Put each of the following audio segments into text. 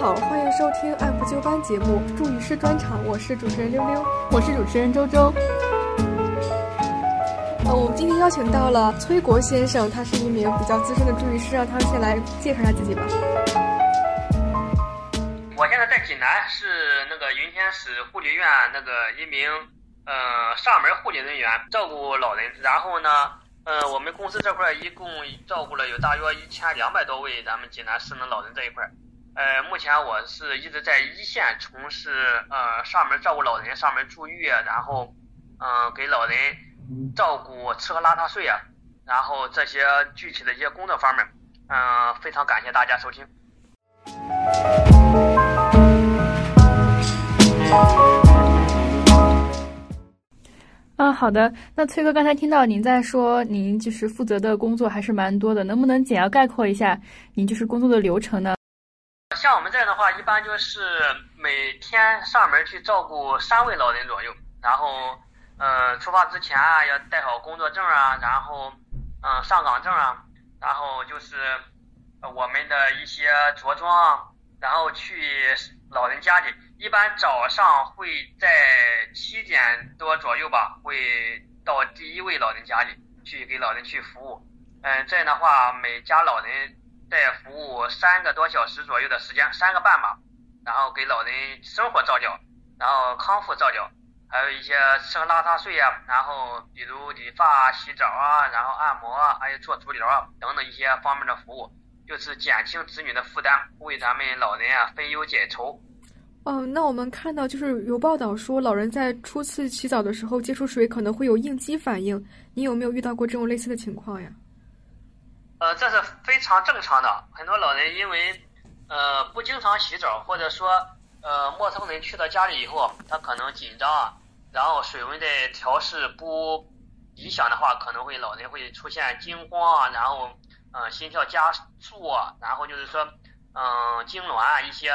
好，欢迎收听按部就班节目助语师专场，我是主持人溜溜，我是主持人周周。呃，我们今天邀请到了崔国先生，他是一名比较资深的助语师，让他先来介绍一下自己吧。我现在在济南，是那个云天市护理院那个一名呃上门护理人员，照顾老人。然后呢，呃，我们公司这块一共照顾了有大约一千两百多位咱们济南市能老人这一块。呃，目前我是一直在一线从事呃上门照顾老人、上门住浴，然后嗯给老人照顾吃喝拉撒睡啊，然后这些具体的一些工作方面，嗯，非常感谢大家收听。啊，好的。那崔哥刚才听到您在说，您就是负责的工作还是蛮多的，能不能简要概括一下您就是工作的流程呢？像我们这儿的话，一般就是每天上门去照顾三位老人左右，然后，呃，出发之前啊，要带好工作证啊，然后，嗯，上岗证啊，然后就是我们的一些着装，然后去老人家里。一般早上会在七点多左右吧，会到第一位老人家里去给老人去服务。嗯，这样的话，每家老人。在服务三个多小时左右的时间，三个半吧，然后给老人生活照料，然后康复照料，还有一些吃喝拉撒睡啊，然后比如理发、洗澡啊，然后按摩啊，还有做足疗啊等等一些方面的服务，就是减轻子女的负担，为咱们老人啊分忧解愁。哦，那我们看到就是有报道说，老人在初次洗澡的时候接触水可能会有应激反应，你有没有遇到过这种类似的情况呀？呃，这是非常正常的。很多老人因为，呃，不经常洗澡，或者说，呃，陌生人去到家里以后，他可能紧张啊，然后水温在调试不理想的话，可能会老人会出现惊慌啊，然后，嗯，心跳加速啊，然后就是说，嗯，痉挛啊，一些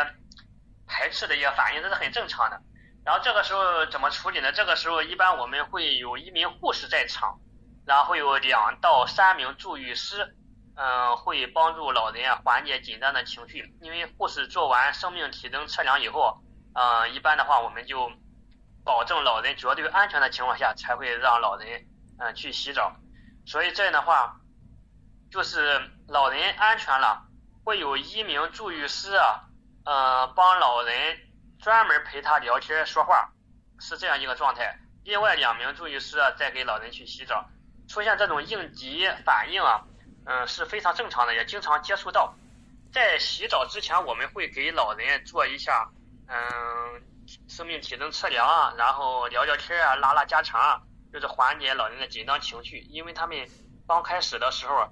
排斥的一些反应，这是很正常的。然后这个时候怎么处理呢？这个时候一般我们会有一名护士在场，然后有两到三名助浴师。嗯，会帮助老人啊缓解紧张的情绪，因为护士做完生命体征测量以后，嗯，一般的话我们就保证老人绝对安全的情况下才会让老人嗯去洗澡，所以这样的话，就是老人安全了，会有一名助浴师啊，嗯，帮老人专门陪他聊天说话，是这样一个状态。另外两名助浴师啊再给老人去洗澡，出现这种应急反应啊。嗯，是非常正常的，也经常接触到。在洗澡之前，我们会给老人做一下，嗯，生命体征测量啊，然后聊聊天啊，拉拉家常啊，就是缓解老人的紧张情绪。因为他们刚开始的时候，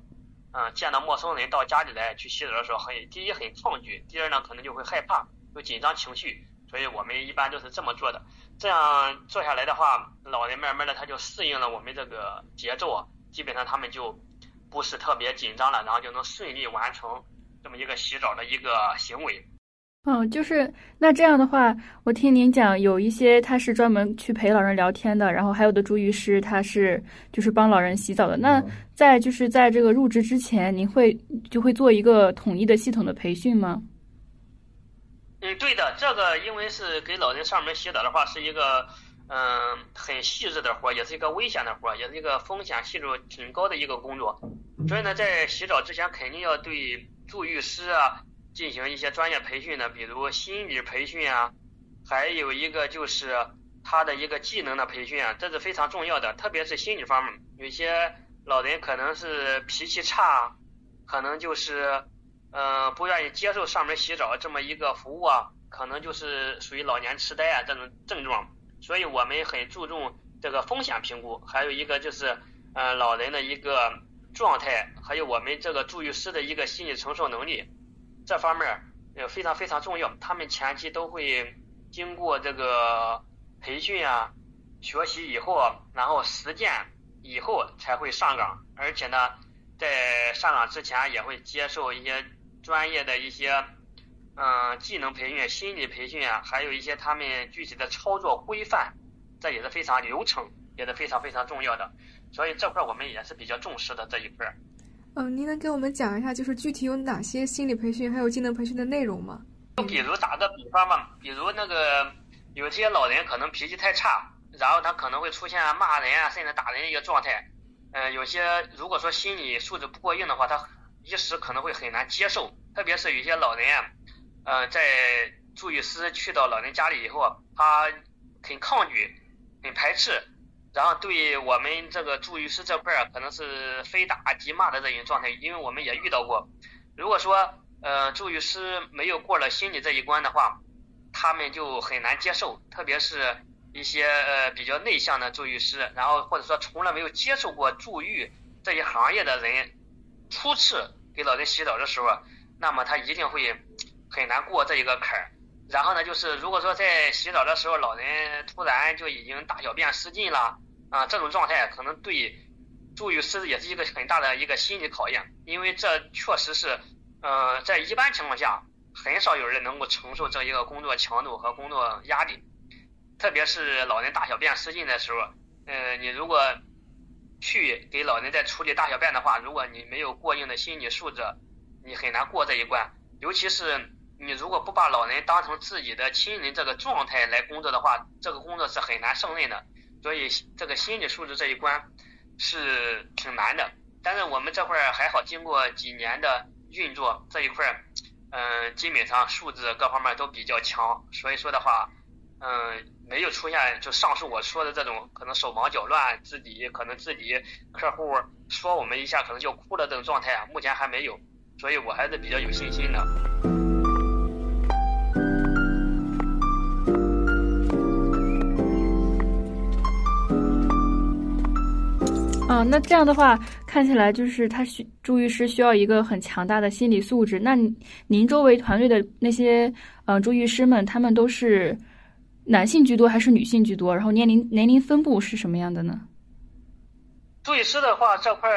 嗯，见到陌生人到家里来去洗澡的时候，很第一很抗拒，第二呢可能就会害怕，有紧张情绪。所以我们一般都是这么做的。这样做下来的话，老人慢慢的他就适应了我们这个节奏啊，基本上他们就。不是特别紧张了，然后就能顺利完成这么一个洗澡的一个行为。嗯，就是那这样的话，我听您讲，有一些他是专门去陪老人聊天的，然后还有的助浴师他是就是帮老人洗澡的。那在就是在这个入职之前，您会就会做一个统一的系统的培训吗？嗯，对的，这个因为是给老人上门洗澡的话，是一个。嗯，很细致的活，也是一个危险的活，也是一个风险系数挺高的一个工作。所以呢，在洗澡之前，肯定要对助浴师啊进行一些专业培训的，比如心理培训啊，还有一个就是他的一个技能的培训啊，这是非常重要的。特别是心理方面，有些老人可能是脾气差，可能就是嗯不愿意接受上门洗澡这么一个服务啊，可能就是属于老年痴呆啊这种症状。所以我们很注重这个风险评估，还有一个就是，呃，老人的一个状态，还有我们这个助浴师的一个心理承受能力，这方面也非常非常重要。他们前期都会经过这个培训啊，学习以后，然后实践以后才会上岗，而且呢，在上岗之前也会接受一些专业的一些。嗯，技能培训、心理培训啊，还有一些他们具体的操作规范，这也是非常流程，也是非常非常重要的。所以这块我们也是比较重视的这一块。嗯，您能给我们讲一下，就是具体有哪些心理培训还有技能培训的内容吗？就比如打个比方嘛，比如那个有些老人可能脾气太差，然后他可能会出现骂人啊，甚至打人的一个状态。嗯，有些如果说心理素质不过硬的话，他一时可能会很难接受。特别是有些老人啊，呃，在助育师去到老人家里以后，他很抗拒、很排斥，然后对我们这个助育师这块儿可能是非打即骂的这种状态，因为我们也遇到过。如果说呃助育师没有过了心理这一关的话，他们就很难接受，特别是一些呃比较内向的助育师，然后或者说从来没有接受过助育这一行业的人，初次给老人洗澡的时候，那么他一定会很难过这一个坎儿。然后呢，就是如果说在洗澡的时候，老人突然就已经大小便失禁了啊，这种状态可能对助浴师也是一个很大的一个心理考验，因为这确实是呃在一般情况下很少有人能够承受这一个工作强度和工作压力，特别是老人大小便失禁的时候，嗯，你如果去给老人在处理大小便的话，如果你没有过硬的心理素质，你很难过这一关，尤其是。你如果不把老人当成自己的亲人这个状态来工作的话，这个工作是很难胜任的。所以这个心理素质这一关是挺难的。但是我们这块儿还好，经过几年的运作，这一块儿，嗯，基本上素质各方面都比较强。所以说的话，嗯，没有出现就上述我说的这种可能手忙脚乱，自己可能自己客户说我们一下可能就哭了这种状态，目前还没有。所以我还是比较有信心的。啊，那这样的话看起来就是他需助育师需要一个很强大的心理素质。那您周围团队的那些嗯助育师们，他们都是男性居多还是女性居多？然后年龄年龄分布是什么样的呢？助育师的话，这块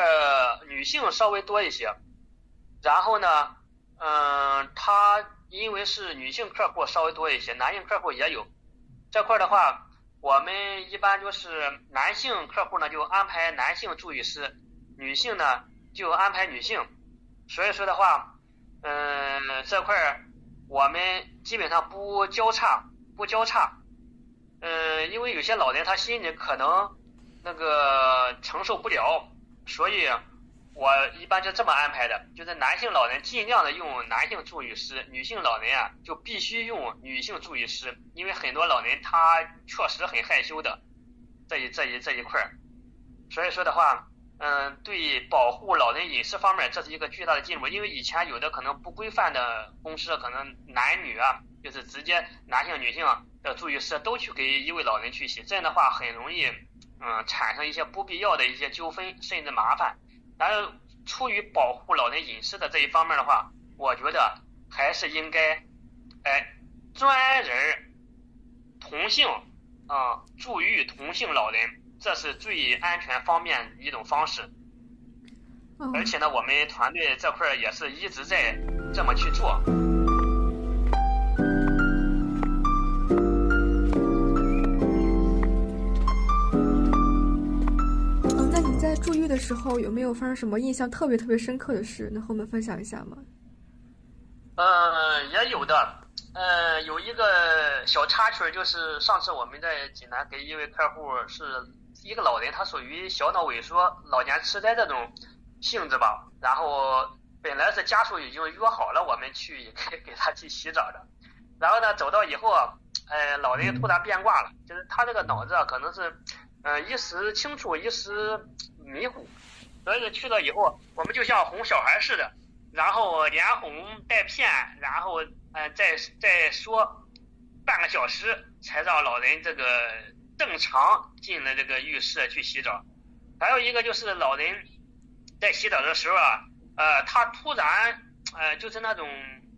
女性稍微多一些。然后呢，嗯，他因为是女性客户稍微多一些，男性客户也有。这块的话。我们一般就是男性客户呢，就安排男性助育师；女性呢，就安排女性。所以说的话，嗯，这块儿我们基本上不交叉，不交叉。嗯，因为有些老人他心里可能那个承受不了，所以。我一般就这么安排的，就是男性老人尽量的用男性助育师，女性老人啊就必须用女性助育师，因为很多老人他确实很害羞的这一这一这一块儿，所以说的话，嗯，对保护老人隐私方面，这是一个巨大的进步，因为以前有的可能不规范的公司，可能男女啊，就是直接男性女性的助育师都去给一位老人去洗，这样的话很容易嗯产生一些不必要的一些纠纷，甚至麻烦。但是出于保护老人隐私的这一方面的话，我觉得还是应该，哎，专人同性啊，助育同性老人，这是最安全方便一种方式。而且呢，我们团队这块也是一直在这么去做。住院的时候有没有发生什么印象特别特别深刻的事？能和我们分享一下吗？嗯，也有的。呃，有一个小插曲，就是上次我们在济南给一位客户是一个老人，他属于小脑萎缩、老年痴呆这种性质吧。然后本来是家属已经约好了我们去给 给他去洗澡的，然后呢走到以后啊，呃，老人突然变卦了，就是他这个脑子啊，可能是嗯一时清楚，一时。迷糊，所以去了以后，我们就像哄小孩似的，然后连哄带骗，然后呃再再说半个小时，才让老人这个正常进了这个浴室去洗澡。还有一个就是老人在洗澡的时候啊，呃，他突然呃就是那种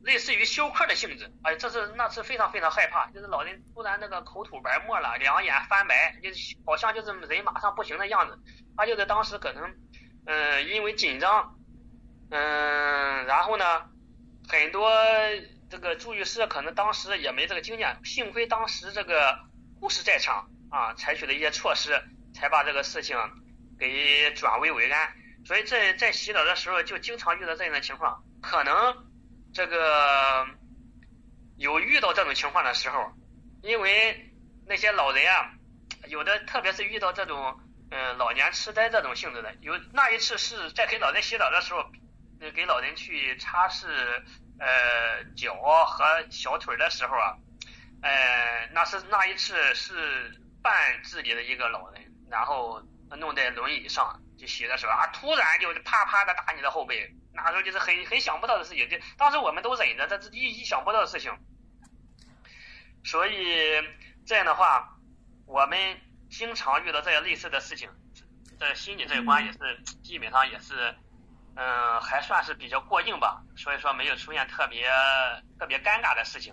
类似于休克的性质，哎，这是那是非常非常害怕，就是老人突然那个口吐白沫了，两眼翻白，就是好像就是人马上不行的样子。他就在当时可能，嗯，因为紧张，嗯，然后呢，很多这个助浴师可能当时也没这个经验，幸亏当时这个护士在场啊，采取了一些措施，才把这个事情给转危为安。所以在在洗澡的时候就经常遇到这样的情况，可能这个有遇到这种情况的时候，因为那些老人啊，有的特别是遇到这种嗯老年痴呆这种性质的，有那一次是在给老人洗澡的时候，给老人去擦拭呃脚和小腿的时候啊，呃那是那一次是半自理的一个老人，然后弄在轮椅上就洗的时候啊，突然就啪啪的打你的后背。那时候就是很很想不到的事情，就当时我们都忍着，这是意意想不到的事情。所以这样的话，我们经常遇到这样类似的事情，在心理这一关也是基本上也是，嗯，还算是比较过硬吧。所以说没有出现特别特别尴尬的事情。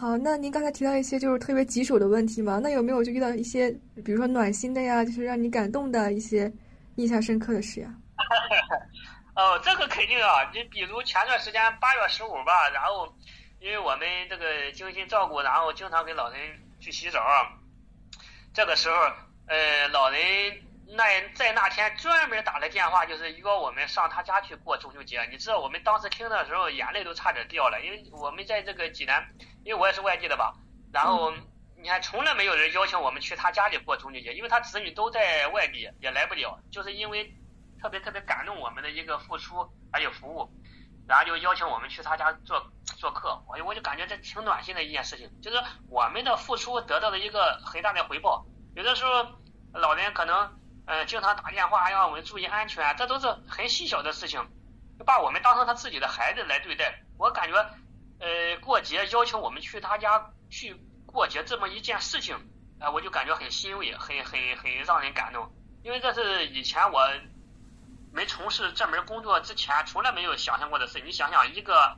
好，那您刚才提到一些就是特别棘手的问题嘛？那有没有就遇到一些，比如说暖心的呀，就是让你感动的一些印象深刻的事呀？哦，这个肯定啊！你比如前段时间八月十五吧，然后因为我们这个精心照顾，然后经常给老人去洗澡。这个时候，呃，老人那在那天专门打了电话，就是约我们上他家去过中秋节。你知道，我们当时听的时候，眼泪都差点掉了，因为我们在这个济南，因为我也是外地的吧。然后你看，从来没有人邀请我们去他家里过中秋节，因为他子女都在外地，也来不了，就是因为。特别特别感动我们的一个付出还有服务，然后就邀请我们去他家做做客，我我就感觉这挺暖心的一件事情，就是我们的付出得到了一个很大的回报。有的时候老人可能呃经常打电话让我们注意安全，这都是很细小的事情，把我们当成他自己的孩子来对待。我感觉呃过节邀请我们去他家去过节这么一件事情，呃我就感觉很欣慰，很很很让人感动，因为这是以前我。没从事这门工作之前，从来没有想象过的事。你想想，一个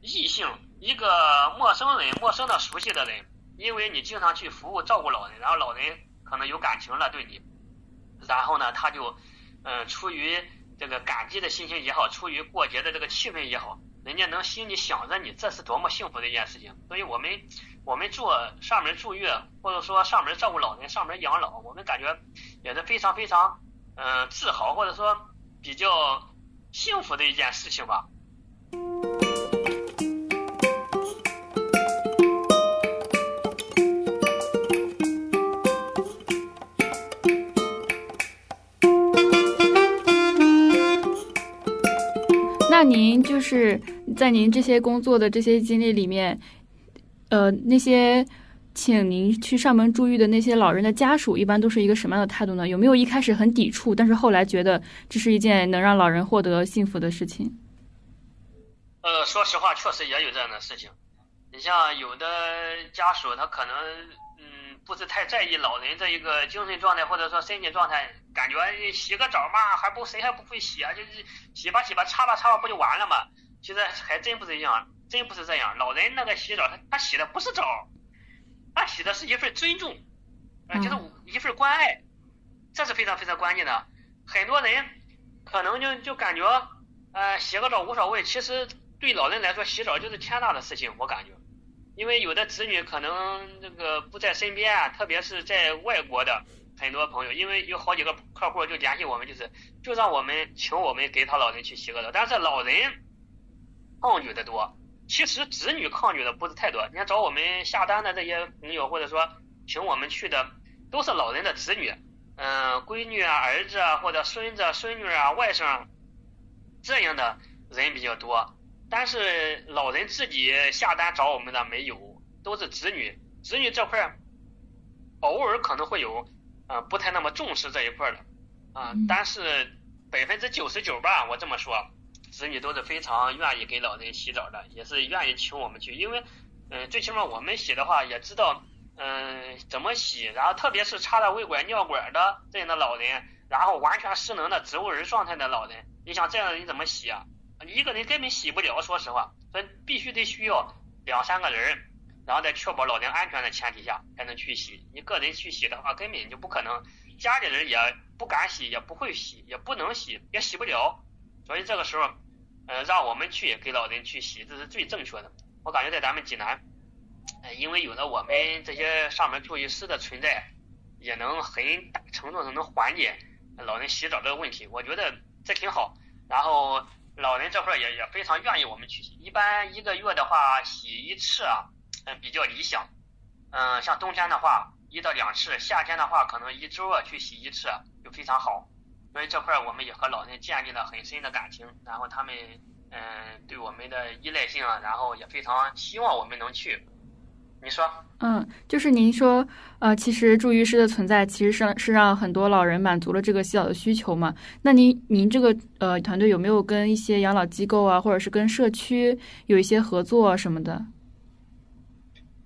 异性，一个陌生人，陌生的熟悉的人，因为你经常去服务照顾老人，然后老人可能有感情了对你，然后呢，他就嗯，出于这个感激的心情也好，出于过节的这个气氛也好，人家能心里想着你，这是多么幸福的一件事情。所以我们我们做上门住院，或者说上门照顾老人、上门养老，我们感觉也是非常非常嗯自豪，或者说。比较幸福的一件事情吧。那您就是在您这些工作的这些经历里面，呃，那些。请您去上门住院的那些老人的家属，一般都是一个什么样的态度呢？有没有一开始很抵触，但是后来觉得这是一件能让老人获得幸福的事情？呃，说实话，确实也有这样的事情。你像有的家属，他可能嗯不是太在意老人这一个精神状态或者说身体状态，感觉洗个澡嘛，还不谁还不会洗啊？就是洗吧洗吧，擦吧擦吧，不就完了吗？其实还真不是这样，真不是这样。老人那个洗澡，他他洗的不是澡。他洗的是一份尊重，啊，就是一份关爱，这是非常非常关键的。很多人可能就就感觉，呃，洗个澡无所谓。其实对老人来说，洗澡就是天大的事情。我感觉，因为有的子女可能这个不在身边啊，特别是在外国的很多朋友，因为有好几个客户就联系我们，就是就让我们请我们给他老人去洗个澡。但是老人抗拒的多。其实子女抗拒的不是太多，你看找我们下单的这些朋友，或者说请我们去的，都是老人的子女，嗯，闺女啊、儿子啊，或者孙子、孙女啊、外甥这样的人比较多。但是老人自己下单找我们的没有，都是子女。子女这块偶尔可能会有，呃，不太那么重视这一块的，啊，但是百分之九十九吧，我这么说。子女都是非常愿意给老人洗澡的，也是愿意请我们去，因为，嗯，最起码我们洗的话也知道，嗯，怎么洗，然后特别是插了胃管、尿管的这样的老人，然后完全失能的植物人状态的老人，你想这样的人怎么洗啊？一个人根本洗不了，说实话，所以必须得需要两三个人，然后在确保老人安全的前提下才能去洗。你个人去洗的话，根本就不可能，家里人也不敢洗，也不会洗，也不能洗，也洗不了。所以这个时候，呃，让我们去给老人去洗，这是最正确的。我感觉在咱们济南，呃，因为有了我们这些上门助浴师的存在，也能很大程度上能缓解老人洗澡这个问题。我觉得这挺好。然后老人这块也也非常愿意我们去洗。一般一个月的话洗一次啊，嗯比较理想。嗯，像冬天的话，一到两次；夏天的话，可能一周啊去洗一次就非常好。所以这块儿我们也和老人建立了很深的感情，然后他们嗯对我们的依赖性啊，然后也非常希望我们能去。你说？嗯，就是您说，呃，其实助浴师的存在，其实是是让很多老人满足了这个洗澡的需求嘛。那您您这个呃团队有没有跟一些养老机构啊，或者是跟社区有一些合作什么的？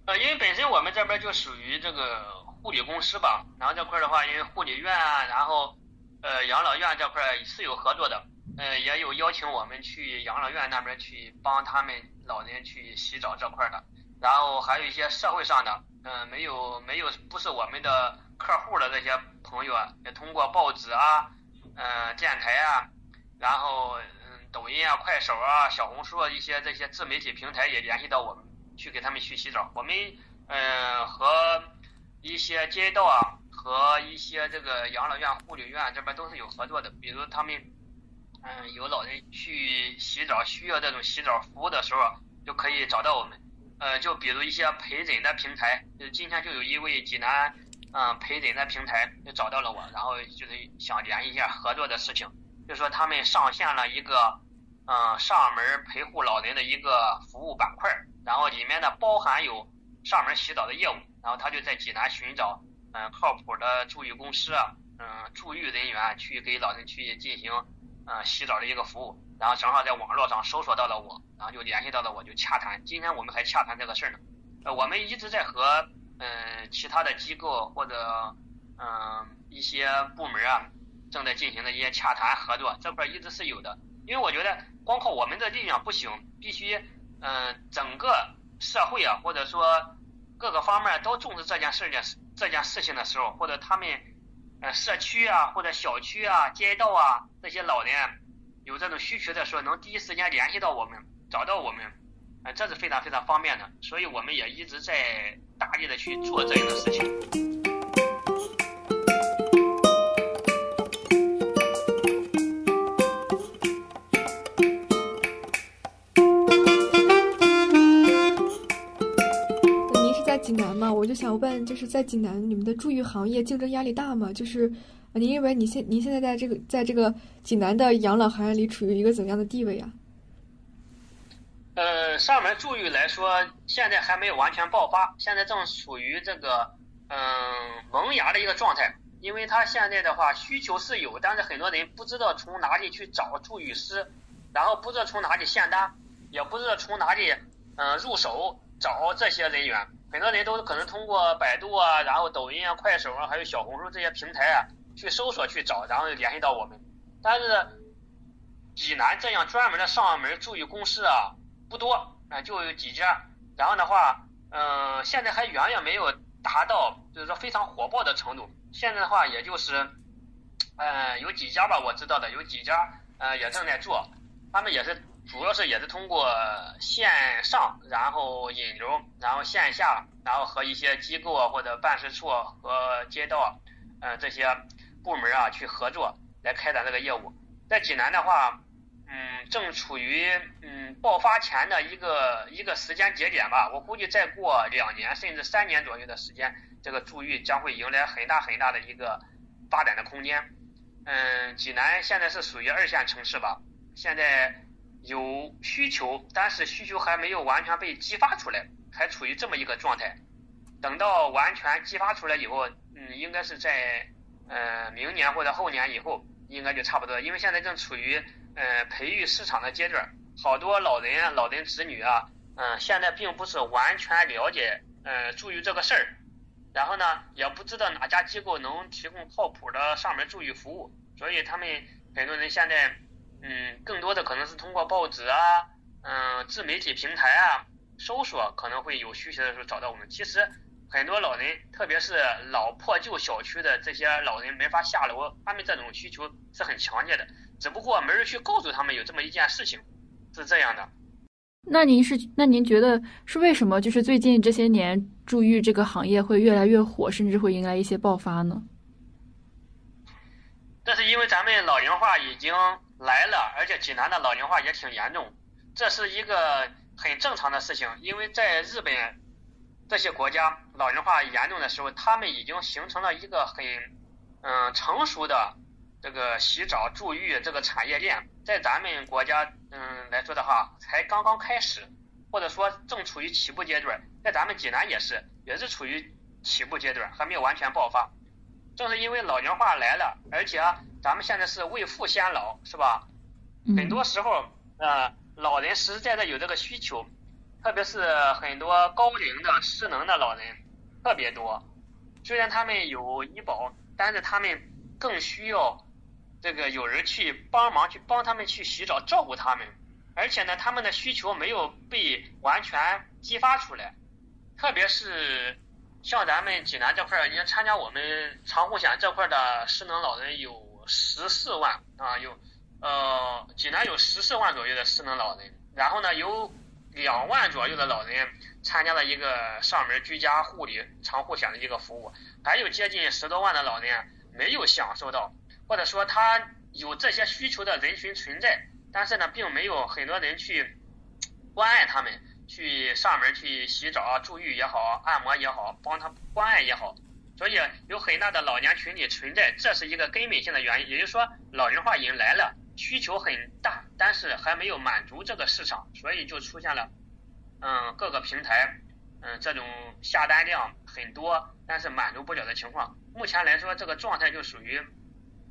呃，因为本身我们这边就属于这个护理公司吧，然后这块的话，因为护理院啊，然后呃养老院这块是有合作的，呃，也有邀请我们去养老院那边去帮他们老人去洗澡这块的。然后还有一些社会上的，嗯，没有没有不是我们的客户的这些朋友啊，也通过报纸啊，嗯，电台啊，然后嗯，抖音啊、快手啊、小红书啊一些这些自媒体平台也联系到我们，去给他们去洗澡。我们嗯和一些街道啊和一些这个养老院、护理院这边都是有合作的，比如他们嗯有老人去洗澡需要这种洗澡服务的时候，就可以找到我们。呃，就比如一些陪诊的平台，就今天就有一位济南，嗯，陪诊的平台就找到了我，然后就是想联系一下合作的事情，就说他们上线了一个，嗯，上门陪护老人的一个服务板块，然后里面呢包含有上门洗澡的业务，然后他就在济南寻找，嗯，靠谱的助浴公司啊，嗯，助浴人员去给老人去进行，嗯，洗澡的一个服务。然后正好在网络上搜索到了我，然后就联系到了我，就洽谈。今天我们还洽谈这个事儿呢。呃，我们一直在和嗯其他的机构或者嗯一些部门啊正在进行的一些洽谈合作，这块一直是有的。因为我觉得光靠我们的力量不行，必须嗯整个社会啊或者说各个方面都重视这件事的这件事情的时候，或者他们呃社区啊或者小区啊街道啊这些老人。有这种需求的时候，能第一时间联系到我们，找到我们，啊，这是非常非常方便的。所以我们也一直在大力的去做这样的事情。我就想问，就是在济南，你们的助浴行业竞争压力大吗？就是。您认为你现您现在在这个在这个济南的养老行业里处于一个怎样的地位呀？呃，上门助浴来说，现在还没有完全爆发，现在正处于这个嗯萌芽的一个状态。因为他现在的话需求是有，但是很多人不知道从哪里去找助浴师，然后不知道从哪里下单，也不知道从哪里嗯入手找这些人员。很多人都可能通过百度啊，然后抖音啊、快手啊，还有小红书这些平台啊。去搜索去找，然后联系到我们。但是济南这样专门的上门助浴公司啊不多啊，就有几家。然后的话，嗯，现在还远远没有达到就是说非常火爆的程度。现在的话，也就是，嗯，有几家吧，我知道的有几家，呃，也正在做。他们也是主要是也是通过线上，然后引流，然后线下，然后和一些机构啊或者办事处和街道，嗯，这些。部门啊，去合作来开展这个业务。在济南的话，嗯，正处于嗯爆发前的一个一个时间节点吧。我估计再过两年甚至三年左右的时间，这个助浴将会迎来很大很大的一个发展的空间。嗯，济南现在是属于二线城市吧，现在有需求，但是需求还没有完全被激发出来，还处于这么一个状态。等到完全激发出来以后，嗯，应该是在。呃，明年或者后年以后应该就差不多，因为现在正处于呃培育市场的阶段，好多老人、老人子女啊，嗯，现在并不是完全了解呃助浴这个事儿，然后呢，也不知道哪家机构能提供靠谱的上门助浴服务，所以他们很多人现在嗯，更多的可能是通过报纸啊，嗯，自媒体平台啊搜索，可能会有需求的时候找到我们。其实。很多老人，特别是老破旧小区的这些老人没法下楼，他们这种需求是很强烈的，只不过没人去告诉他们有这么一件事情，是这样的。那您是那您觉得是为什么？就是最近这些年助浴这个行业会越来越火，甚至会迎来一些爆发呢？这是因为咱们老龄化已经来了，而且济南的老龄化也挺严重，这是一个很正常的事情，因为在日本。这些国家老龄化严重的时候，他们已经形成了一个很嗯成熟的这个洗澡助浴这个产业链，在咱们国家嗯来说的话，才刚刚开始，或者说正处于起步阶段，在咱们济南也是也是处于起步阶段，还没有完全爆发。正是因为老龄化来了，而且咱们现在是未富先老，是吧？很多时候，呃，老人实实在在有这个需求，特别是很多高龄的失能的老人特别多。虽然他们有医保，但是他们更需要这个有人去帮忙去帮他们去洗澡照顾他们，而且呢，他们的需求没有被完全激发出来，特别是。像咱们济南这块儿，你参加我们长护险这块的失能老人有十四万啊，有呃济南有十四万左右的失能老人，然后呢有两万左右的老人参加了一个上门居家护理长护险的一个服务，还有接近十多万的老人没有享受到，或者说他有这些需求的人群存在，但是呢并没有很多人去关爱他们。去上门去洗澡、助浴也好，按摩也好，帮他关爱也好，所以有很大的老年群体存在，这是一个根本性的原因。也就是说，老龄化已经来了，需求很大，但是还没有满足这个市场，所以就出现了，嗯，各个平台，嗯，这种下单量很多，但是满足不了的情况。目前来说，这个状态就属于，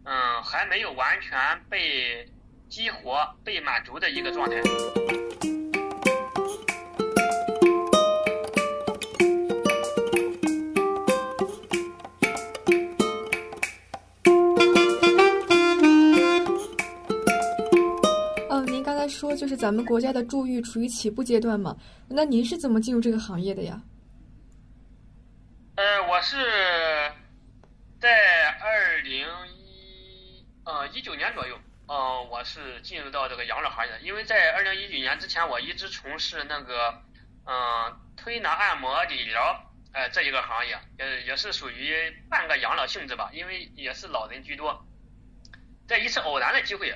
嗯，还没有完全被激活、被满足的一个状态。就是咱们国家的助浴处于起步阶段嘛？那您是怎么进入这个行业的呀？呃，我是在二零一呃一九年左右，嗯，我是进入到这个养老行业的。因为在二零一九年之前，我一直从事那个嗯推拿、按摩、理疗，呃这一个行业，也也是属于半个养老性质吧，因为也是老人居多。在一次偶然的机会，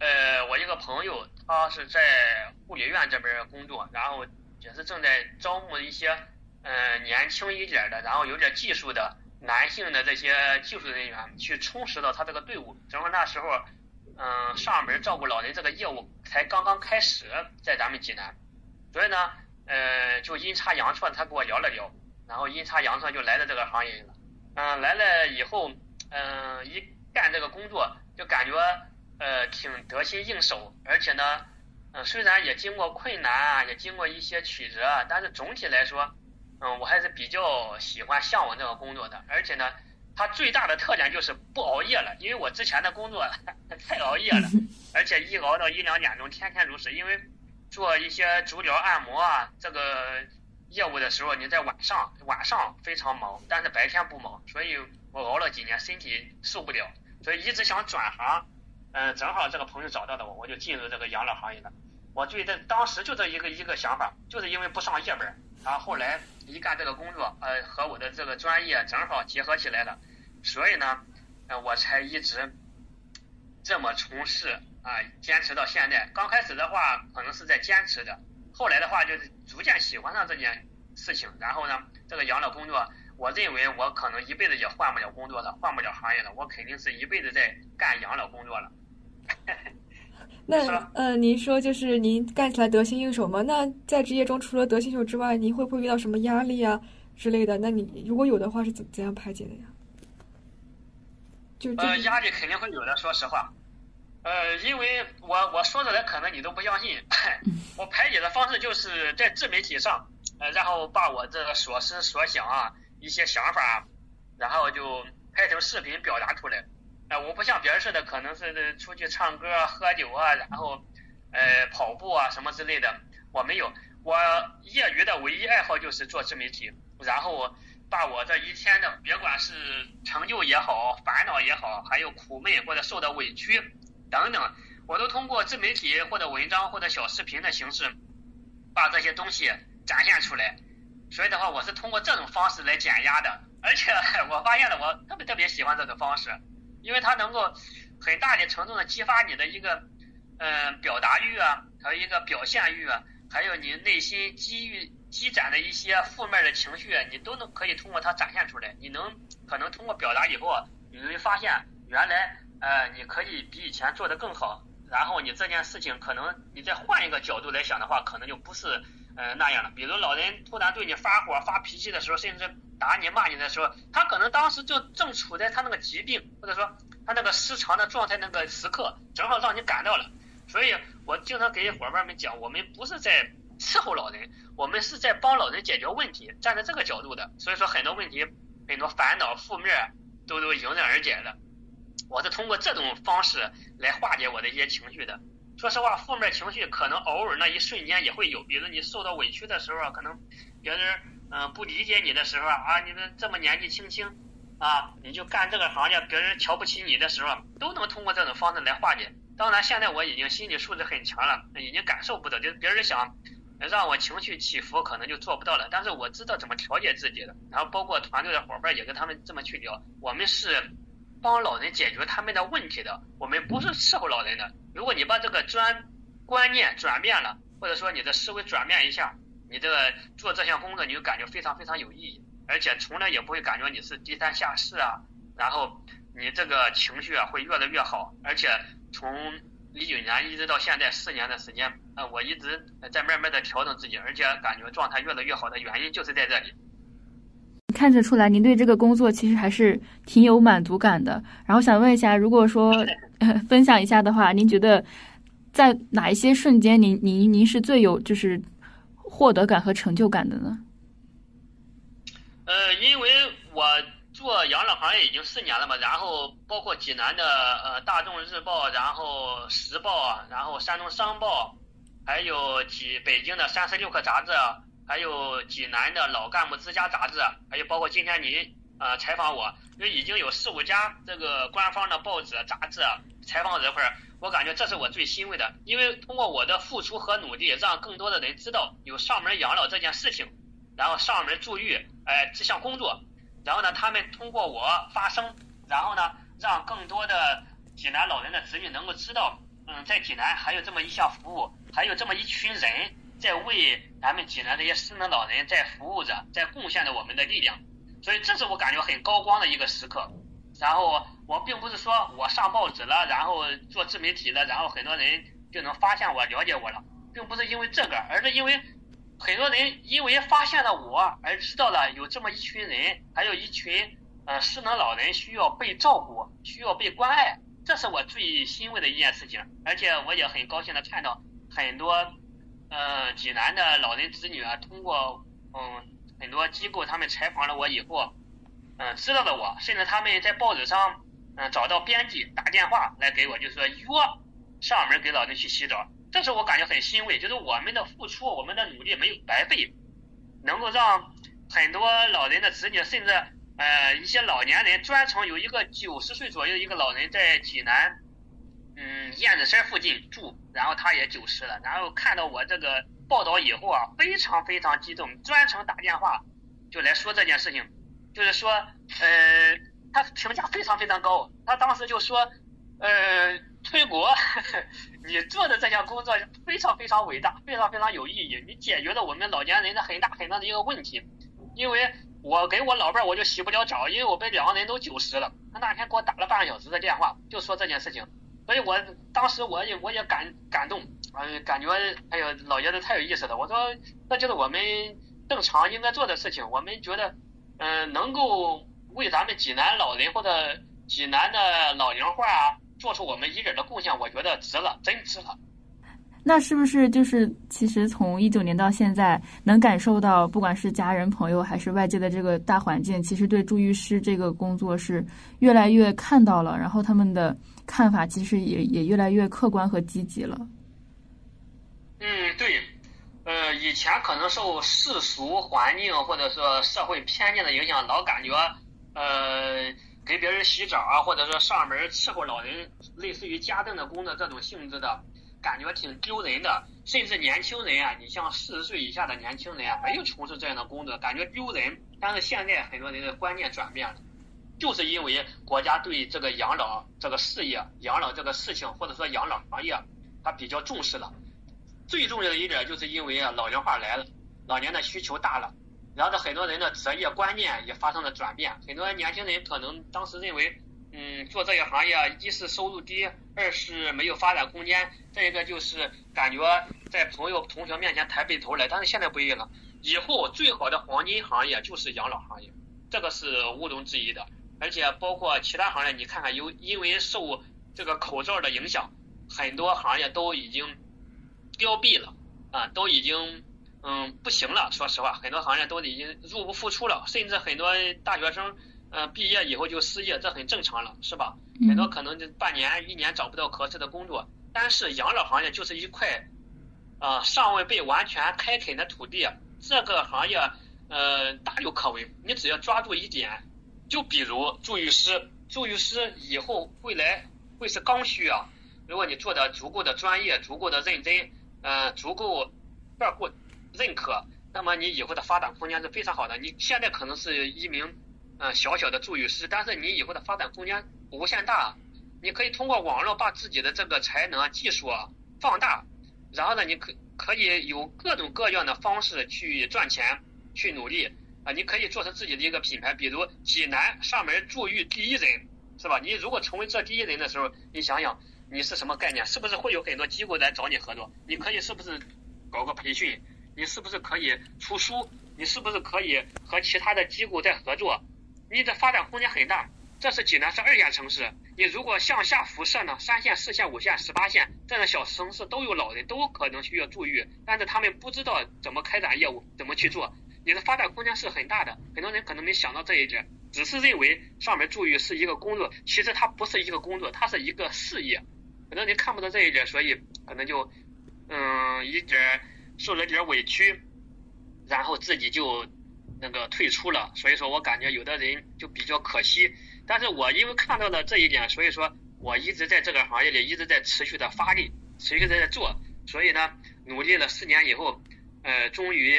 呃，我一个朋友。他是在护理院这边工作，然后也是正在招募一些嗯年轻一点的，然后有点技术的男性的这些技术人员去充实到他这个队伍。正好那时候，嗯，上门照顾老人这个业务才刚刚开始在咱们济南，所以呢，呃，就阴差阳错他跟我聊了聊，然后阴差阳错就来了这个行业了。嗯，来了以后，嗯，一干这个工作就感觉。呃，挺得心应手，而且呢，嗯，虽然也经过困难啊，也经过一些曲折，但是总体来说，嗯，我还是比较喜欢向往这个工作的。而且呢，它最大的特点就是不熬夜了，因为我之前的工作 太熬夜了，而且一熬到一两点钟，天天如此。因为做一些足疗按摩啊这个业务的时候，你在晚上晚上非常忙，但是白天不忙，所以我熬了几年，身体受不了，所以一直想转行。嗯，正好这个朋友找到的我，我就进入这个养老行业了。我对这当时就这一个一个想法，就是因为不上夜班，然后后来一干这个工作，呃，和我的这个专业正好结合起来了，所以呢，呃，我才一直这么从事啊，坚持到现在。刚开始的话，可能是在坚持的，后来的话就是逐渐喜欢上这件事情，然后呢，这个养老工作。我认为我可能一辈子也换不了工作的，换不了行业的，我肯定是一辈子在干养老工作了。那呃，您说就是您干起来得心应手吗？那在职业中除了得心应手之外，您会不会遇到什么压力啊之类的？那你如果有的话，是怎怎样排解的呀？就呃，压力肯定会有的，说实话。呃，因为我我说出来可能你都不相信，我排解的方式就是在自媒体上，呃，然后把我这个所思所想啊。一些想法，然后就拍成视频表达出来。哎，我不像别人似的，可能是出去唱歌、喝酒啊，然后呃跑步啊什么之类的。我没有，我业余的唯一爱好就是做自媒体，然后把我这一天的，别管是成就也好、烦恼也好，还有苦闷或者受的委屈等等，我都通过自媒体或者文章或者小视频的形式，把这些东西展现出来。所以的话，我是通过这种方式来减压的，而且 我发现了，我特别特别喜欢这种方式，因为它能够很大的程度的激发你的一个嗯表达欲啊还有一个表现欲啊，还有你内心积郁积攒的一些负面的情绪，你都能可以通过它展现出来。你能可能通过表达以后，你会发现原来呃你可以比以前做得更好。然后你这件事情可能你再换一个角度来想的话，可能就不是呃那样的。比如老人突然对你发火、发脾气的时候，甚至打你、骂你的时候，他可能当时就正处在他那个疾病或者说他那个失常的状态那个时刻，正好让你感到了。所以我经常给伙伴们讲，我们不是在伺候老人，我们是在帮老人解决问题，站在这个角度的。所以说很多问题、很多烦恼、负面都都迎刃而解了。我是通过这种方式来化解我的一些情绪的。说实话，负面情绪可能偶尔那一瞬间也会有，比如你受到委屈的时候，可能别人嗯不理解你的时候啊，你们这么年纪轻轻啊，你就干这个行业，别人瞧不起你的时候，都能通过这种方式来化解。当然，现在我已经心理素质很强了，已经感受不到，就是别人想让我情绪起伏，可能就做不到了。但是我知道怎么调节自己的，然后包括团队的伙伴也跟他们这么去聊，我们是。帮老人解决他们的问题的，我们不是伺候老人的。如果你把这个专观念转变了，或者说你的思维转变一下，你这个做这项工作你就感觉非常非常有意义，而且从来也不会感觉你是低三下四啊。然后你这个情绪啊会越来越好，而且从一九年一直到现在四年的时间，呃，我一直在慢慢的调整自己，而且感觉状态越来越好的原因就是在这里。看得出来，您对这个工作其实还是挺有满足感的。然后想问一下，如果说分享一下的话，您觉得在哪一些瞬间，您您您是最有就是获得感和成就感的呢？呃，因为我做养老行业已经四年了嘛，然后包括济南的呃《大众日报》，然后《时报》，然后山东商报，还有济北京的三十六氪杂志。啊还有济南的老干部之家杂志，还有包括今天您呃采访我，因为已经有四五家这个官方的报纸杂志采访这块儿，我感觉这是我最欣慰的，因为通过我的付出和努力，让更多的人知道有上门养老这件事情，然后上门助育哎这项工作，然后呢他们通过我发声，然后呢让更多的济南老人的子女能够知道，嗯在济南还有这么一项服务，还有这么一群人。在为咱们济南这些失能老人在服务着，在贡献着我们的力量，所以这是我感觉很高光的一个时刻。然后我并不是说我上报纸了，然后做自媒体了，然后很多人就能发现我、了解我了，并不是因为这个，而是因为很多人因为发现了我而知道了有这么一群人，还有一群呃失能老人需要被照顾、需要被关爱，这是我最欣慰的一件事情。而且我也很高兴的看到很多。呃，济南的老人子女啊，通过嗯很多机构，他们采访了我以后，嗯，知道了我，甚至他们在报纸上嗯找到编辑打电话来给我，就说约上门给老人去洗澡。这时候我感觉很欣慰，就是我们的付出，我们的努力没有白费，能够让很多老人的子女，甚至呃一些老年人，专程有一个九十岁左右的一个老人在济南。嗯，燕子山附近住，然后他也九十了，然后看到我这个报道以后啊，非常非常激动，专程打电话就来说这件事情，就是说，呃，他评价非常非常高，他当时就说，呃，崔国，你做的这项工作非常非常伟大，非常非常有意义，你解决了我们老年人的很大很大的一个问题，因为我给我老伴儿我就洗不了澡，因为我们两个人都九十了，他那天给我打了半个小时的电话，就说这件事情。所以，我当时我也我也感感动，嗯，感觉哎呦，老爷子太有意思了。我说，那就是我们正常应该做的事情。我们觉得，嗯，能够为咱们济南老人或者济南的老龄化啊，做出我们一点的贡献，我觉得值了，真值了。那是不是就是其实从一九年到现在，能感受到不管是家人朋友还是外界的这个大环境，其实对助育师这个工作是越来越看到了，然后他们的看法其实也也越来越客观和积极了。嗯，对，呃，以前可能受世俗环境或者说社会偏见的影响，老感觉呃给别人洗澡啊，或者说上门伺候老人，类似于家政的工作这种性质的。感觉挺丢人的，甚至年轻人啊，你像四十岁以下的年轻人啊，没有从事这样的工作，感觉丢人。但是现在很多人的观念转变了，就是因为国家对这个养老这个事业、养老这个事情，或者说养老行业，他比较重视了。最重要的一点就是因为啊老龄化来了，老年的需求大了，然后呢很多人的择业观念也发生了转变，很多年轻人可能当时认为，嗯，做这个行业一是收入低，二是没有发展空间，再一个就是感觉在朋友同学面前抬不起头来，但是现在不一样了，以后最好的黄金行业就是养老行业，这个是毋庸置疑的，而且包括其他行业，你看看有因为受这个口罩的影响，很多行业都已经。凋敝了啊，都已经嗯不行了。说实话，很多行业都已经入不敷出了，甚至很多大学生嗯毕业以后就失业，这很正常了，是吧？很多可能就半年、一年找不到合适的工作。但是养老行业就是一块啊尚未被完全开垦的土地，这个行业呃大有可为。你只要抓住一点，就比如助育师，助育师以后未来会是刚需啊。如果你做的足够的专业、足够的认真。呃，足够客户认可，那么你以后的发展空间是非常好的。你现在可能是一名呃小小的助语师，但是你以后的发展空间无限大。你可以通过网络把自己的这个才能、技术啊放大，然后呢，你可可以有各种各样的方式去赚钱、去努力啊。你可以做成自己的一个品牌，比如济南上门助育第一人，是吧？你如果成为这第一人的时候，你想想。你是什么概念？是不是会有很多机构来找你合作？你可以是不是搞个培训？你是不是可以出书？你是不是可以和其他的机构在合作？你的发展空间很大。这是济南是二线城市，你如果向下辐射呢？三线、四线、五线、十八线这样的小城市都有老人，都可能需要助育，但是他们不知道怎么开展业务，怎么去做。你的发展空间是很大的，很多人可能没想到这一点，只是认为上门助育是一个工作，其实它不是一个工作，它是一个事业。可能你看不到这一点，所以可能就嗯一点受了点委屈，然后自己就那个退出了。所以说我感觉有的人就比较可惜。但是我因为看到了这一点，所以说我一直在这个行业里一直在持续的发力，持续在做。所以呢，努力了四年以后，呃，终于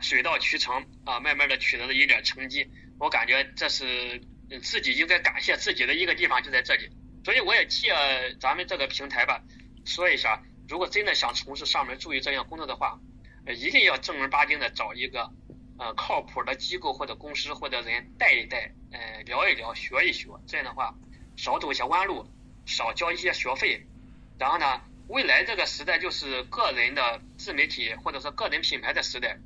水到渠成啊，慢慢的取得了一点成绩。我感觉这是自己应该感谢自己的一个地方，就在这里。所以我也借咱们这个平台吧，说一下，如果真的想从事上门助育这样工作的话，呃，一定要正儿八经的找一个呃靠谱的机构或者公司或者人带一带，呃，聊一聊，学一学，这样的话少走一些弯路，少交一些学费。然后呢，未来这个时代就是个人的自媒体或者说个人品牌的时代。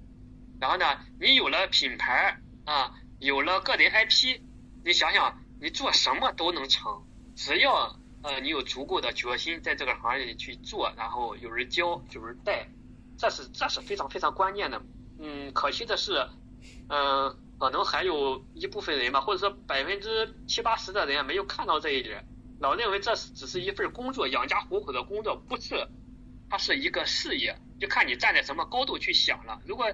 然后呢，你有了品牌啊，有了个人 IP，你想想，你做什么都能成。只要呃你有足够的决心在这个行业里去做，然后有人教有人带，这是这是非常非常关键的。嗯，可惜的是，嗯，可能还有一部分人吧，或者说百分之七八十的人没有看到这一点，老认为这只是一份工作，养家糊口的工作，不是，它是一个事业，就看你站在什么高度去想了。如果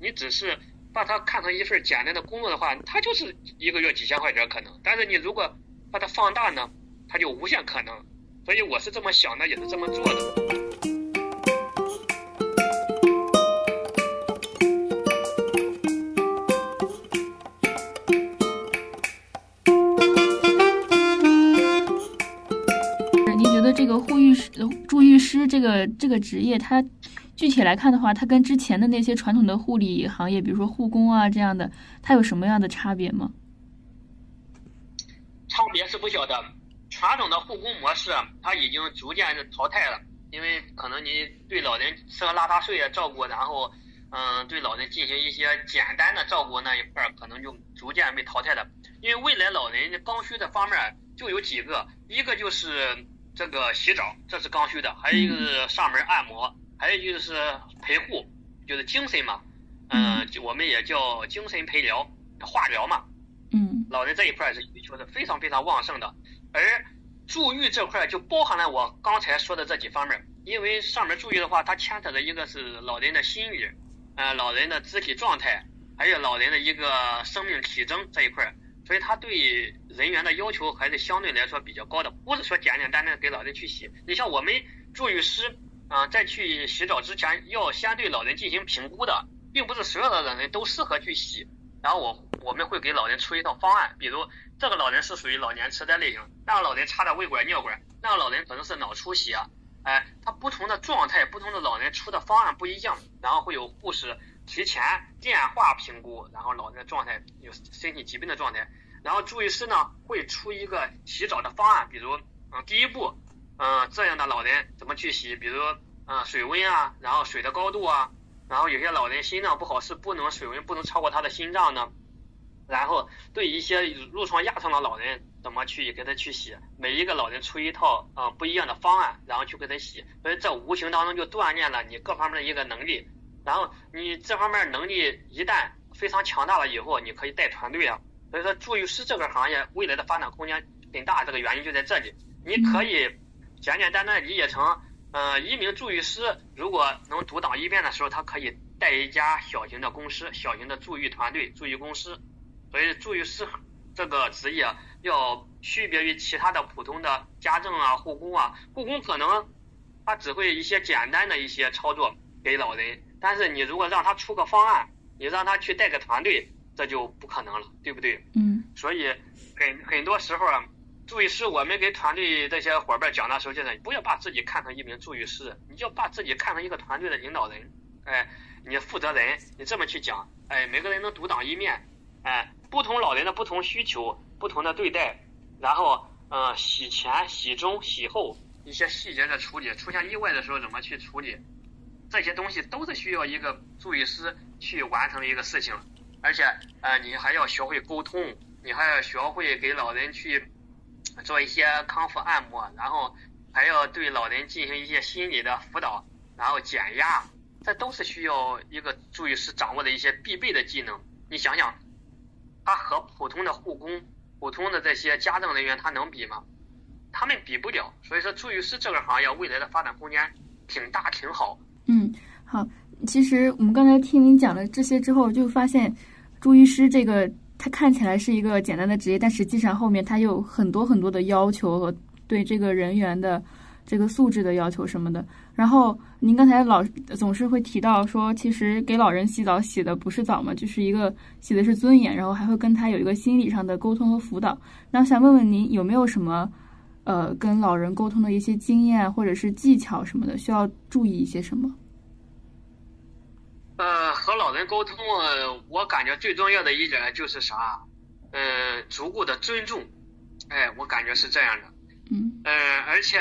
你只是把它看成一份简单的工作的话，它就是一个月几千块钱可能。但是你如果把它放大呢？它就无限可能，所以我是这么想的，也是这么做的。个这个职业，它具体来看的话，它跟之前的那些传统的护理行业，比如说护工啊这样的，它有什么样的差别吗？差别是不小的。传统的护工模式，它已经逐渐的淘汰了，因为可能你对老人吃喝拉撒睡啊照顾，然后，嗯，对老人进行一些简单的照顾那一块儿，可能就逐渐被淘汰了。因为未来老人刚需的方面就有几个，一个就是这个洗澡，这是刚需的；还有一个是上门按摩，还有就是陪护，就是精神嘛，嗯，我们也叫精神陪疗、化疗嘛。嗯，老人这一块是需求是非常非常旺盛的。而助浴这块就包含了我刚才说的这几方面，因为上门助浴的话，它牵扯的一个是老人的心理，呃，老人的肢体状态，还有老人的一个生命体征这一块，所以他对人员的要求还是相对来说比较高的，不是说简简单单给老人去洗。你像我们助浴师啊，在去洗澡之前，要先对老人进行评估的，并不是所有的老人都适合去洗，然后我我们会给老人出一套方案，比如。这个老人是属于老年痴呆类型，那个老人插的胃管、尿管，那个老人可能是脑出血，哎，他不同的状态、不同的老人出的方案不一样，然后会有护士提前电话评估，然后老人的状态有身体疾病的状态，然后住院师呢会出一个洗澡的方案，比如嗯第一步，嗯这样的老人怎么去洗，比如嗯水温啊，然后水的高度啊，然后有些老人心脏不好是不能水温不能超过他的心脏的。然后对一些褥疮压疮的老人，怎么去给他去洗？每一个老人出一套啊不一样的方案，然后去给他洗。所以这无形当中就锻炼了你各方面的一个能力。然后你这方面能力一旦非常强大了以后，你可以带团队啊。所以说，助浴师这个行业未来的发展空间很大，这个原因就在这里。你可以简简单单理解成，嗯，一名助浴师如果能独当一面的时候，他可以带一家小型的公司、小型的助浴团队、助浴公司。所以，助浴师这个职业要区别于其他的普通的家政啊、护工啊。护工可能他只会一些简单的一些操作给老人，但是你如果让他出个方案，你让他去带个团队，这就不可能了，对不对？嗯。所以很很多时候啊，助浴师我们给团队这些伙伴讲的时候，就是不要把自己看成一名助浴师，你就把自己看成一个团队的领导人，哎，你负责人，你这么去讲，哎，每个人能独当一面，哎。不同老人的不同需求，不同的对待，然后，嗯，洗前、洗中、洗后一些细节的处理，出现意外的时候怎么去处理，这些东西都是需要一个助浴师去完成的一个事情。而且，呃，你还要学会沟通，你还要学会给老人去做一些康复按摩，然后还要对老人进行一些心理的辅导，然后减压，这都是需要一个助浴师掌握的一些必备的技能。你想想。他和普通的护工、普通的这些家政人员，他能比吗？他们比不了。所以说，助浴师这个行业未来的发展空间挺大、挺好。嗯，好。其实我们刚才听您讲了这些之后，就发现助浴师这个他看起来是一个简单的职业，但实际上后面他有很多很多的要求和对这个人员的。这个素质的要求什么的，然后您刚才老总是会提到说，其实给老人洗澡洗的不是澡嘛，就是一个洗的是尊严，然后还会跟他有一个心理上的沟通和辅导。然后想问问您有没有什么，呃，跟老人沟通的一些经验或者是技巧什么的，需要注意一些什么？呃，和老人沟通，我感觉最重要的一点就是啥？呃，足够的尊重。哎，我感觉是这样的。嗯，而且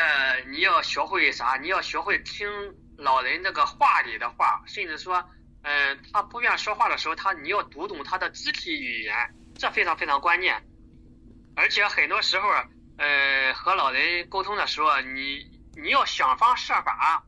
你要学会啥？你要学会听老人这个话里的话，甚至说，嗯，他不愿说话的时候，他你要读懂他的肢体语言，这非常非常关键。而且很多时候，呃，和老人沟通的时候，你你要想方设法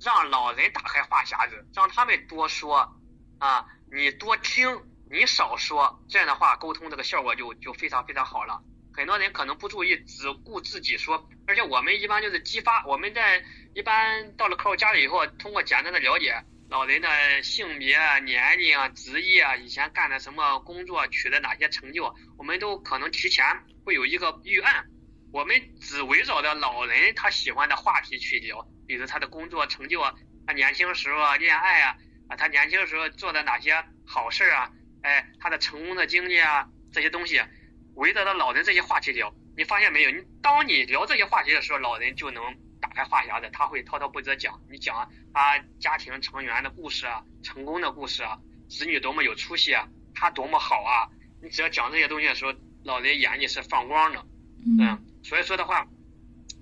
让老人打开话匣子，让他们多说啊，你多听，你少说，这样的话沟通这个效果就就非常非常好了。很多人可能不注意，只顾自己说，而且我们一般就是激发。我们在一般到了客户家里以后，通过简单的了解老人的性别、年龄啊、职业啊、以前干的什么工作、取得哪些成就，我们都可能提前会有一个预案。我们只围绕着老人他喜欢的话题去聊，比如他的工作成就啊，他年轻时候啊，恋爱啊，啊，他年轻时候做的哪些好事啊，哎，他的成功的经历啊，这些东西。围着的老人这些话题聊，你发现没有？你当你聊这些话题的时候，老人就能打开话匣子，他会滔滔不绝讲。你讲他家庭成员的故事啊，成功的故事啊，子女多么有出息啊，他多么好啊。你只要讲这些东西的时候，老人眼里是放光的。嗯，所以说的话，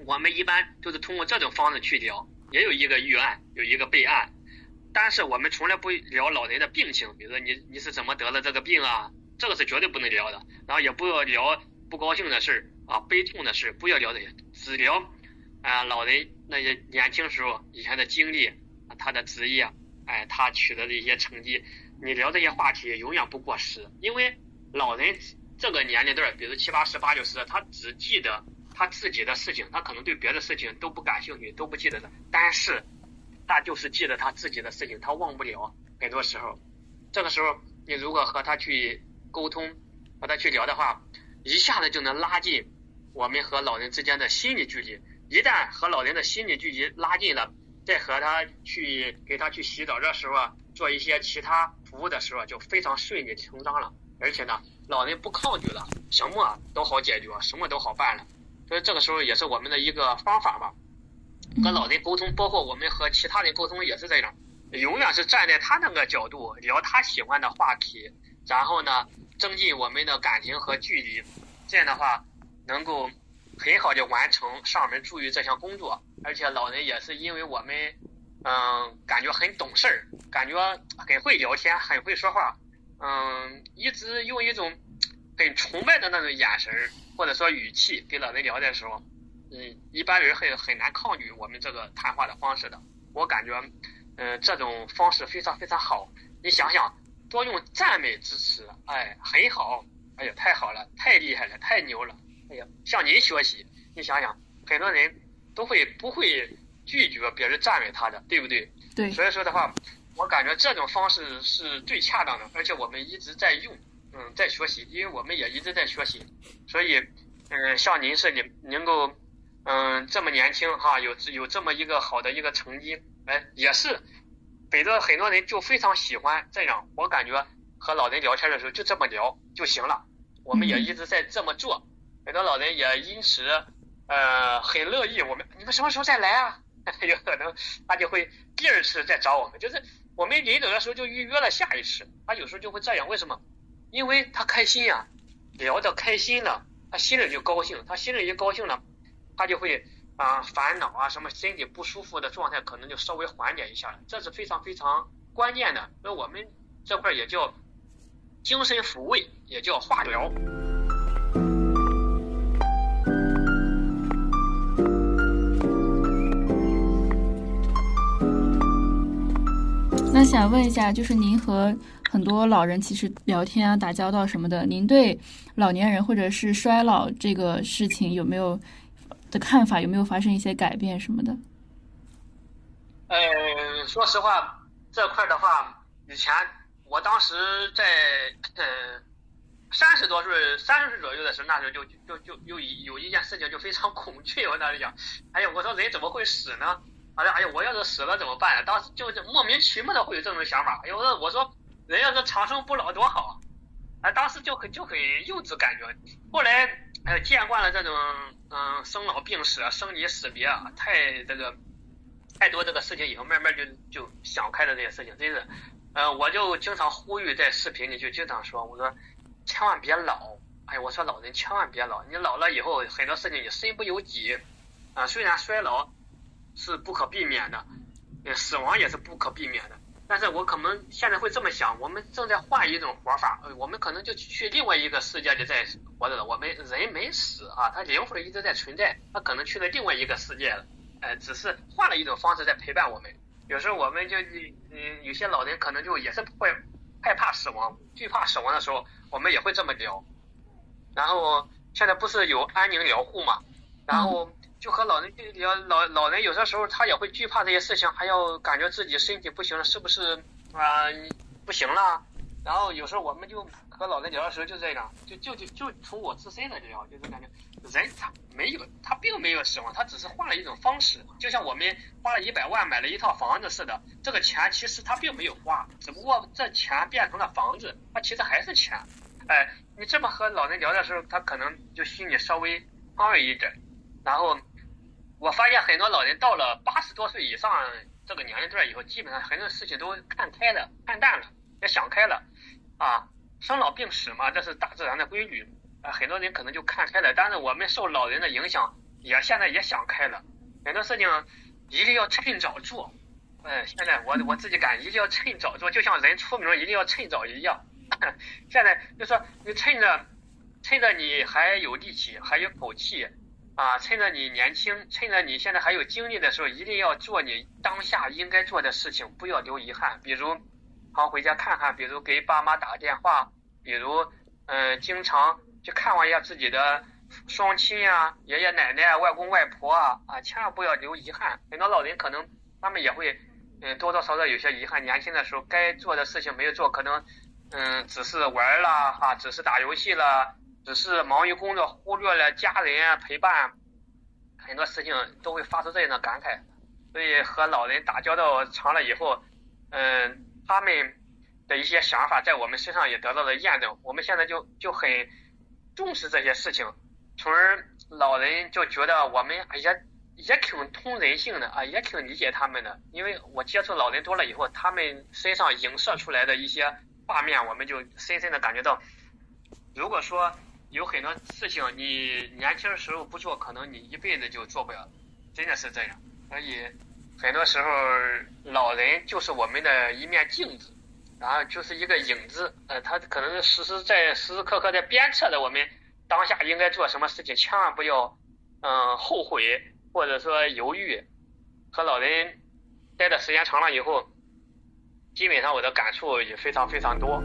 我们一般就是通过这种方式去聊，也有一个预案，有一个备案，但是我们从来不聊老人的病情，比如说你你是怎么得了这个病啊？这个是绝对不能聊的，然后也不要聊不高兴的事儿啊，悲痛的事，不要聊这些，只聊啊老人那些年轻时候以前的经历啊，他的职业，哎，他取得的一些成绩，你聊这些话题永远不过时，因为老人这个年龄段，比如七八十、八九十，他只记得他自己的事情，他可能对别的事情都不感兴趣，都不记得的，但是他就是记得他自己的事情，他忘不了。很多时候，这个时候你如果和他去。沟通和他去聊的话，一下子就能拉近我们和老人之间的心理距离。一旦和老人的心理距离拉近了，再和他去给他去洗澡的时候啊，做一些其他服务的时候，就非常顺理成章了。而且呢，老人不抗拒了，什么都好解决，什么都好办了。所以这个时候也是我们的一个方法吧。和老人沟通，包括我们和其他人沟通也是这样，永远是站在他那个角度聊他喜欢的话题，然后呢，增进我们的感情和距离，这样的话能够很好的完成上门助育这项工作。而且老人也是因为我们，嗯，感觉很懂事儿，感觉很会聊天，很会说话，嗯，一直用一种很崇拜的那种眼神或者说语气跟老人聊的时候。嗯，一般人很很难抗拒我们这个谈话的方式的。我感觉，嗯，这种方式非常非常好。你想想，多用赞美之词，哎，很好，哎呀，太好了，太厉害了，太牛了，哎呀，向您学习。你想想，很多人都会不会拒绝别人赞美他的，对不对？对。所以说的话，我感觉这种方式是最恰当的，而且我们一直在用，嗯，在学习，因为我们也一直在学习，所以，嗯，像您是你能够。嗯，这么年轻哈，有有这么一个好的一个成绩，哎，也是，北的很多人就非常喜欢这样。我感觉和老人聊天的时候就这么聊就行了。我们也一直在这么做，很多老人也因此呃很乐意。我们你们什么时候再来啊？有可能他就会第二次再找我们，就是我们临走的时候就预约了下一次。他有时候就会这样，为什么？因为他开心呀，聊得开心了，他心里就高兴，他心里一高兴了。他就会啊烦恼啊什么身体不舒服的状态可能就稍微缓解一下了，这是非常非常关键的。那我们这块也叫精神抚慰，也叫化疗。那想问一下，就是您和很多老人其实聊天啊、打交道什么的，您对老年人或者是衰老这个事情有没有？的看法有没有发生一些改变什么的？呃，说实话，这块的话，以前我当时在呃三十多岁、三十岁左右的时候，那时候就就就有一有一件事情就非常 恐惧。我当时讲，哎呀，我说人怎么会死呢？哎呀，哎呀，我要是死了怎么办？当时就是莫名其妙的会有这种想法。哎呦，我我说人要是长生不老多好。哎，当时就很就很幼稚感觉。后来哎见惯了这种。嗯，生老病死、生离死别啊，太这个太多这个事情以后，慢慢就就想开了这些事情，真是，呃，我就经常呼吁在视频里就经常说，我说千万别老，哎，我说老人千万别老，你老了以后很多事情你身不由己啊。虽然衰老是不可避免的，死亡也是不可避免的。但是我可能现在会这么想，我们正在换一种活法，我们可能就去另外一个世界里在活着了。我们人没死啊，他灵魂一直在存在，他可能去了另外一个世界了，哎，只是换了一种方式在陪伴我们。有时候我们就嗯，有些老人可能就也是会害怕死亡、惧怕死亡的时候，我们也会这么聊。然后现在不是有安宁疗护嘛，然后。就和老人聊，老老人有些时候他也会惧怕这些事情，还要感觉自己身体不行了，是不是啊？不行了。然后有时候我们就和老人聊的时候就这样，就就就就从我自身来聊，就是感觉人他没有，他并没有死亡，他只是换了一种方式。就像我们花了一百万买了一套房子似的，这个钱其实他并没有花，只不过这钱变成了房子，他其实还是钱。哎，你这么和老人聊的时候，他可能就心里稍微安慰一点，然后。我发现很多老人到了八十多岁以上这个年龄段以后，基本上很多事情都看开了、看淡了，也想开了，啊，生老病死嘛，这是大自然的规律，啊，很多人可能就看开了。但是我们受老人的影响，也现在也想开了，很多事情一定要趁早做。哎，现在我我自己感一定要趁早做，就像人出名一定要趁早一样。现在就说你趁着趁着你还有力气，还有口气。啊，趁着你年轻，趁着你现在还有精力的时候，一定要做你当下应该做的事情，不要留遗憾。比如，好回家看看，比如给爸妈打个电话，比如，嗯，经常去看望一下自己的双亲啊，爷爷奶奶、外公外婆啊，啊，千万不要留遗憾。很多老人可能他们也会，嗯，多多少少有些遗憾。年轻的时候该做的事情没有做，可能，嗯，只是玩了哈，只是打游戏了。只是忙于工作，忽略了家人陪伴，很多事情都会发出这样的感慨。所以和老人打交道长了以后，嗯，他们的一些想法在我们身上也得到了验证。我们现在就就很重视这些事情，从而老人就觉得我们也，也挺通人性的啊，也挺理解他们的。因为我接触老人多了以后，他们身上映射出来的一些画面，我们就深深的感觉到，如果说有很多事情你年轻的时候不做，可能你一辈子就做不了，真的是这样。所以很多时候老人就是我们的一面镜子，然后就是一个影子，呃，他可能时时在时时刻刻在鞭策着我们当下应该做什么事情，千万不要嗯后悔。或者说犹豫，和老人待的时间长了以后，基本上我的感触也非常非常多。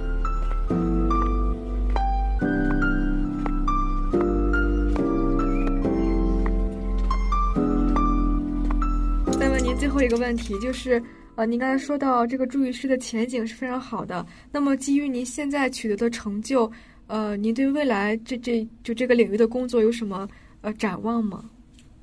后一个问题，就是呃，您刚才说到这个助育师的前景是非常好的，那么基于您现在取得的成就，呃，您对未来这这就这个领域的工作有什么呃展望吗？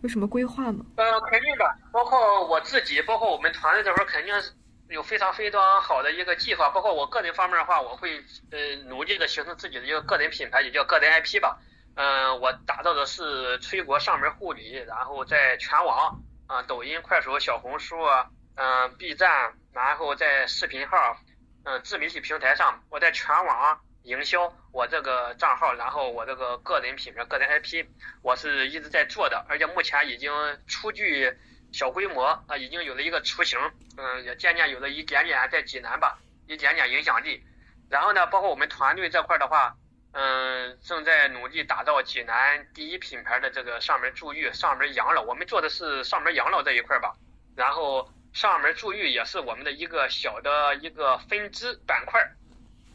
有什么规划吗？呃，肯定的，包括我自己，包括我们团队这边，肯定是有非常非常好的一个计划。包括我个人方面的话，我会呃努力的形成自己的一个个人品牌，也叫个人 IP 吧。嗯，我打造的是崔国上门护理，然后在全网啊，抖音、快手、小红书啊，嗯，B 站，然后在视频号，嗯，自媒体平台上，我在全网。营销我这个账号，然后我这个个人品牌、个人 IP，我是一直在做的，而且目前已经初具小规模啊，已经有了一个雏形，嗯，也渐渐有了一点点在济南吧，一点点影响力。然后呢，包括我们团队这块的话，嗯，正在努力打造济南第一品牌的这个上门助育、上门养老。我们做的是上门养老这一块儿吧，然后上门助育也是我们的一个小的一个分支板块儿。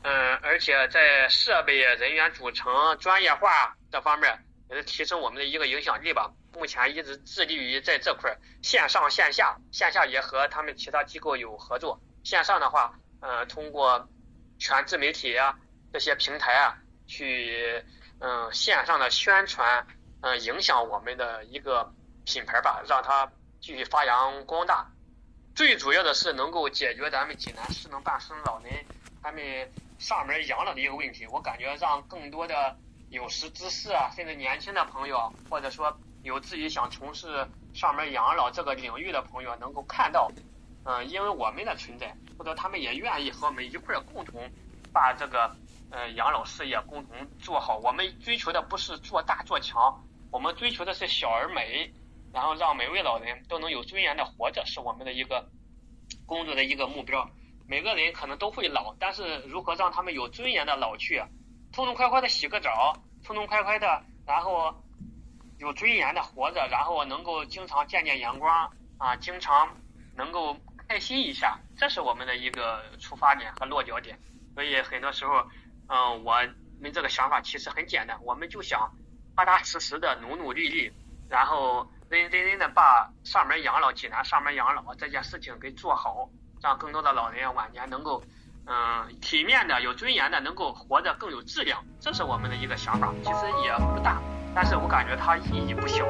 嗯，而且在设备、人员组成、专业化这方面，也是提升我们的一个影响力吧。目前一直致力于在这块儿线上线下，线下也和他们其他机构有合作。线上的话，嗯，通过全自媒体啊这些平台啊，去嗯线上的宣传，嗯，影响我们的一个品牌吧，让它继续发扬光大。最主要的是能够解决咱们济南失能办生老人他们。上门养老的一个问题，我感觉让更多的有识之士啊，甚至年轻的朋友，或者说有自己想从事上门养老这个领域的朋友，能够看到，嗯，因为我们的存在，或者他们也愿意和我们一块儿共同把这个呃养老事业共同做好。我们追求的不是做大做强，我们追求的是小而美，然后让每位老人都能有尊严的活着，是我们的一个工作的一个目标。每个人可能都会老，但是如何让他们有尊严的老去，痛痛快快的洗个澡，痛痛快快的，然后有尊严的活着，然后能够经常见见阳光啊，经常能够开心一下，这是我们的一个出发点和落脚点。所以很多时候，嗯，我们这个想法其实很简单，我们就想踏踏实实的努努力力，然后认认真真的把上门养老济南上门养老这件事情给做好。让更多的老人晚年能够，嗯，体面的、有尊严的，能够活得更有质量，这是我们的一个想法。其实也不大，但是我感觉它意义不小。